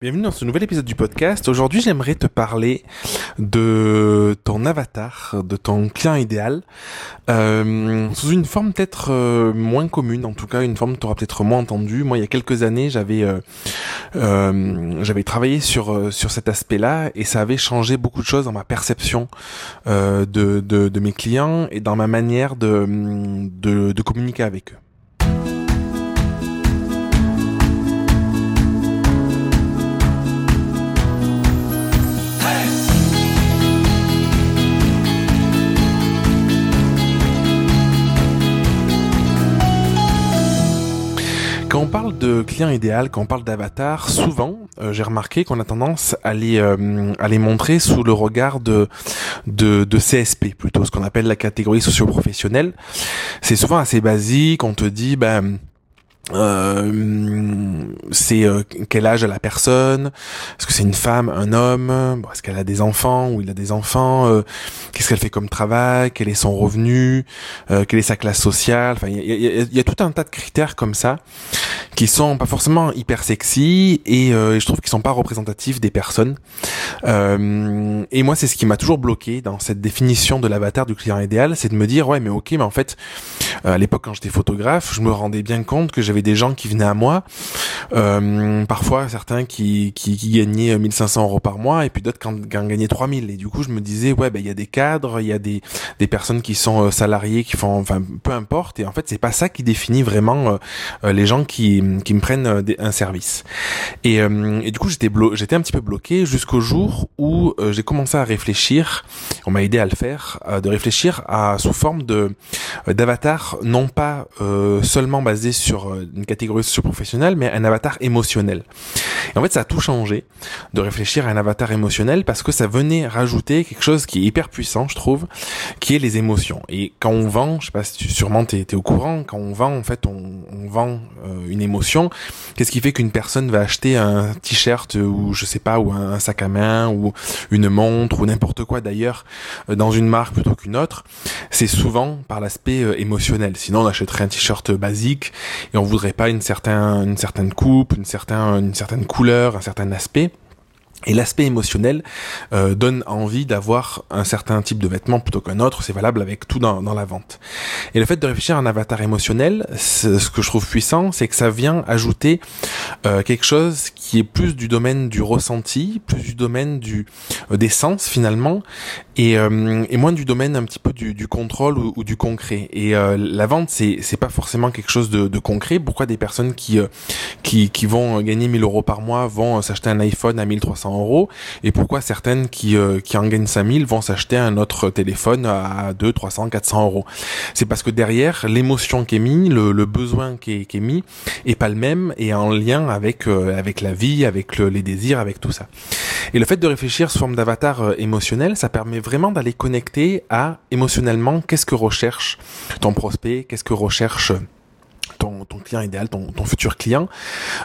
Bienvenue dans ce nouvel épisode du podcast. Aujourd'hui, j'aimerais te parler de ton avatar, de ton client idéal, euh, sous une forme peut-être euh, moins commune, en tout cas une forme que tu auras peut-être moins entendue. Moi, il y a quelques années, j'avais euh, euh j'avais travaillé sur euh, sur cet aspect-là et ça avait changé beaucoup de choses dans ma perception de, de, de mes clients et dans ma manière de, de, de communiquer avec eux. Quand on parle de client idéal, quand on parle d'avatar, souvent, euh, j'ai remarqué qu'on a tendance à les, euh, à les montrer sous le regard de, de, de CSP, plutôt ce qu'on appelle la catégorie socio-professionnelle. C'est souvent assez basique, on te dit, ben, euh, c'est euh, quel âge a la personne? Est-ce que c'est une femme, un homme? Est-ce qu'elle a des enfants ou il a des enfants? Euh, Qu'est-ce qu'elle fait comme travail? Quel est son revenu? Quelle est sa classe sociale? Enfin, il y a, tout un tas de critères comme ça qui sont pas forcément hyper sexy et, je trouve qu'ils sont pas représentatifs des personnes. et moi, c'est ce qui m'a toujours bloqué dans cette définition de l'avatar du client idéal, c'est de me dire ouais, mais ok, mais en fait, à l'époque quand j'étais photographe, je me rendais bien compte que j'avais des gens qui venaient à moi, euh, parfois certains qui, qui, qui, gagnaient 1500 euros par mois et puis d'autres qui en, gagnaient 3000. Et du coup, je me disais, ouais, ben il y a des cadres, il y a des, des personnes qui sont euh, salariées, qui font, enfin, peu importe. Et en fait, c'est pas ça qui définit vraiment euh, les gens qui, qui me prennent un service. Et, et du coup, j'étais j'étais un petit peu bloqué jusqu'au jour où j'ai commencé à réfléchir. On m'a aidé à le faire, de réfléchir à sous forme de d'avatar, non pas seulement basé sur une catégorie socio-professionnelle, mais un avatar émotionnel. Et en fait, ça a tout changé de réfléchir à un avatar émotionnel parce que ça venait rajouter quelque chose qui est hyper puissant, je trouve, qui est les émotions. Et quand on vend, je sais pas si tu, sûrement t'es es au courant, quand on vend, en fait, on, on vend euh, une émotion. Qu'est-ce qui fait qu'une personne va acheter un t-shirt ou je sais pas, ou un, sac à main ou une montre ou n'importe quoi d'ailleurs euh, dans une marque plutôt qu'une autre? C'est souvent par l'aspect euh, émotionnel. Sinon, on achèterait un t-shirt basique et on vous pas une certaine, une certaine coupe, une certaine, une certaine couleur, un certain aspect. Et l'aspect émotionnel euh, donne envie d'avoir un certain type de vêtement plutôt qu'un autre. C'est valable avec tout dans, dans, la vente. Et le fait de réfléchir à un avatar émotionnel, ce que je trouve puissant, c'est que ça vient ajouter euh, quelque chose qui est plus du domaine du ressenti, plus du domaine du euh, des sens finalement, et, euh, et, moins du domaine un petit peu du, du contrôle ou, du concret. Et euh, la vente, c'est c'est pas forcément quelque chose de, de concret. Pourquoi des personnes qui qui qui vont gagner 1000 euros par mois vont s'acheter un iPhone à 1300 euros et pourquoi certaines qui, euh, qui en gagnent 5000 vont s'acheter un autre téléphone à 2, 300, 400 euros? C'est parce que derrière, l'émotion qui est mise, le, besoin qui est, mis, est pas le même et en lien avec, euh, avec la vie, avec le, les désirs, avec tout ça. Et le fait de réfléchir sous forme d'avatar euh, émotionnel, ça permet vraiment d'aller connecter à émotionnellement qu'est-ce que recherche ton prospect, qu'est-ce que recherche client idéal, ton, futur client,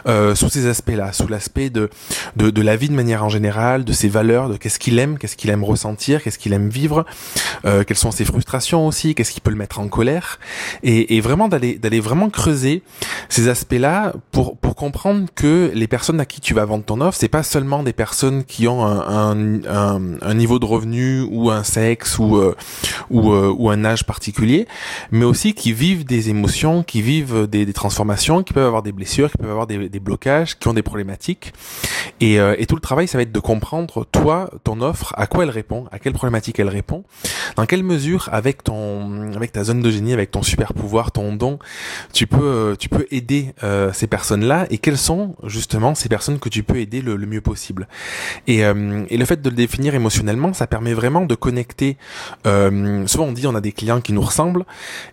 euh, sous ces aspects-là, sous l'aspect de, de, de, la vie de manière en général, de ses valeurs, de qu'est-ce qu'il aime, qu'est-ce qu'il aime ressentir, qu'est-ce qu'il aime vivre, euh, quelles sont ses frustrations aussi, qu'est-ce qui peut le mettre en colère, et, et vraiment d'aller d'aller vraiment creuser ces aspects-là pour pour comprendre que les personnes à qui tu vas vendre ton offre, c'est pas seulement des personnes qui ont un, un, un, niveau de revenu ou un sexe ou euh, ou, euh, ou un âge particulier, mais aussi qui vivent des émotions, qui vivent des, transformations, qui peuvent avoir des blessures, qui peuvent avoir des, blocages, qui ont des problématiques. Et, euh, et, tout le travail, ça va être de comprendre, toi, ton offre, à quoi elle répond, à quelle problématique elle répond, dans quelle mesure, avec ton, avec ta zone de génie, avec ton super pouvoir, ton don, tu peux, euh, tu peux aider euh, ces personnes-là, et quelles sont justement ces personnes que tu peux aider le, mieux possible. Et, et le fait de le définir émotionnellement, ça permet vraiment de connecter. souvent, on dit on a des clients qui nous ressemblent,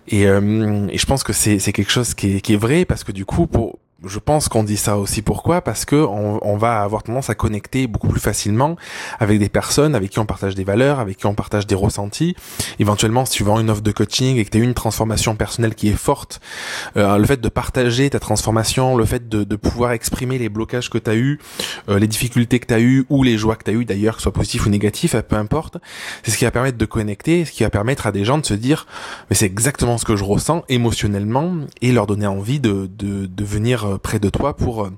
et, et je pense que c'est quelque chose qui est, qui est vrai parce que du coup, pour, je pense qu'on dit ça aussi pourquoi parce que on, on, va avoir tendance à connecter beaucoup plus facilement avec des personnes avec qui on partage des valeurs, avec qui on partage des ressentis. Éventuellement, si tu vends une offre de coaching et que tu as une transformation personnelle qui est forte, euh, le fait de partager ta transformation, le fait de, de pouvoir exprimer les blocages que tu as eu, euh, les difficultés que tu as eu ou les joies que tu as eu d'ailleurs, que ce soit positif ou négatif, peu importe, c'est ce qui va permettre de connecter, ce qui va permettre à des gens de se dire mais c'est exactement ce que je ressens émotionnellement et leur donner envie de, de, de venir près de toi pour euh,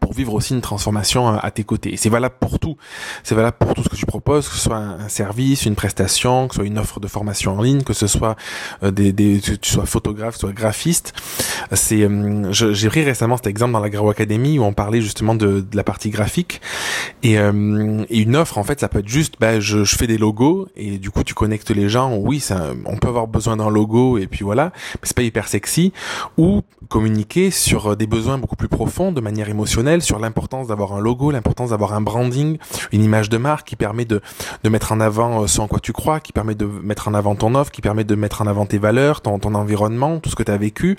pour vivre aussi une transformation à, tes côtés. Et c'est valable pour tout. C'est valable pour tout ce que tu proposes, que ce soit un, service, une prestation, que ce soit une offre de formation en ligne, que ce soit euh, des, des tu sois photographe, que tu sois graphiste. C'est, euh, j'ai pris récemment cet exemple dans la Grau Academy où on parlait justement de, de la partie graphique et, euh, une offre en fait ça peut être juste, bah, je, je, fais des logos et du coup tu connectes les gens. Oui, ça, on peut avoir besoin d'un logo et puis voilà, mais c'est pas hyper sexy. Ou communiquer sur des besoins beaucoup plus profonds de manière émotionnelle sur l'importance d'avoir un logo, l'importance d'avoir un branding, une image de marque qui permet de, de mettre en avant euh, ce en quoi tu crois, qui permet de mettre en avant ton offre, qui permet de mettre en avant tes valeurs, ton, environnement, tout ce que tu as vécu,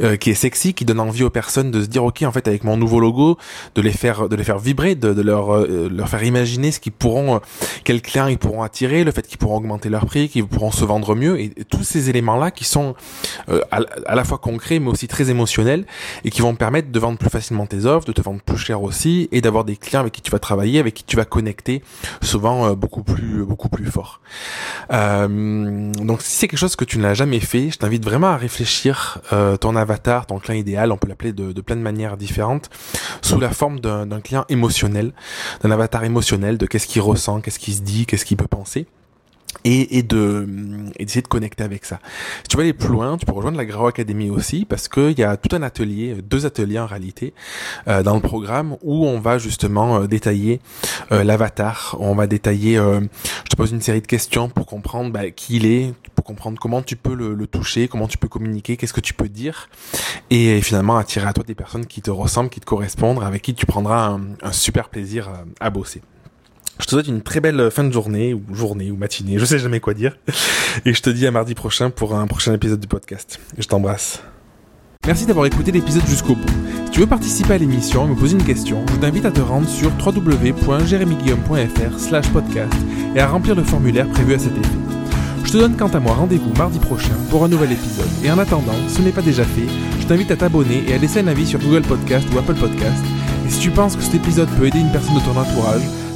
euh, qui est sexy, qui donne envie aux personnes de se dire ok en fait avec mon nouveau logo, de les faire de les faire vibrer, de, leur euh, leur faire imaginer ce qu'ils pourront, quels clients ils pourront attirer, le fait qu'ils pourront augmenter leur prix, qu'ils pourront se vendre mieux et, tous ces éléments là qui sont à, la fois concrets mais aussi très émotionnels et qui vont permettre de vendre plus facilement tes offres, de te vendre plus cher aussi et d'avoir des clients avec qui tu vas travailler, avec qui tu vas connecter souvent euh, beaucoup plus beaucoup plus fort. Euh, donc si c'est quelque chose que tu n'as jamais fait, je t'invite vraiment à réfléchir euh, ton avatar, ton client idéal, on peut l'appeler de, de plein de manières différentes, sous la forme d'un client émotionnel, d'un avatar émotionnel, de qu'est-ce qu'il ressent, qu'est-ce qu'il se dit, qu'est-ce qu'il peut penser et, et de et d'essayer de connecter avec ça. Si tu veux aller plus loin, tu peux rejoindre la Grau Academy aussi parce qu'il y a tout un atelier, deux ateliers en réalité euh, dans le programme où on va justement euh, détailler euh, l'avatar, on va détailler, je te pose une série de questions pour comprendre bah, qui il est, pour comprendre comment tu peux le, le toucher, comment tu peux communiquer, qu'est-ce que tu peux dire et, finalement attirer à toi des personnes qui te ressemblent, qui te correspondent, avec qui tu prendras un, un super plaisir à bosser. Je te souhaite une très belle fin de journée, ou journée, ou matinée, je sais jamais quoi dire. Et je te dis à mardi prochain pour un prochain épisode du podcast. Je t'embrasse. Merci d'avoir écouté l'épisode jusqu'au bout. Si tu veux participer à l'émission et me poser une question, je t'invite à te rendre sur www.jeremyguillaume.fr slash podcast et à remplir le formulaire prévu à cet effet. Je te donne quant à moi rendez-vous mardi prochain pour un nouvel épisode. Et en attendant, si ce n'est pas déjà fait, je t'invite à t'abonner et à laisser un avis sur Google Podcast ou Apple Podcast. Et si tu penses que cet épisode peut aider une personne de ton entourage,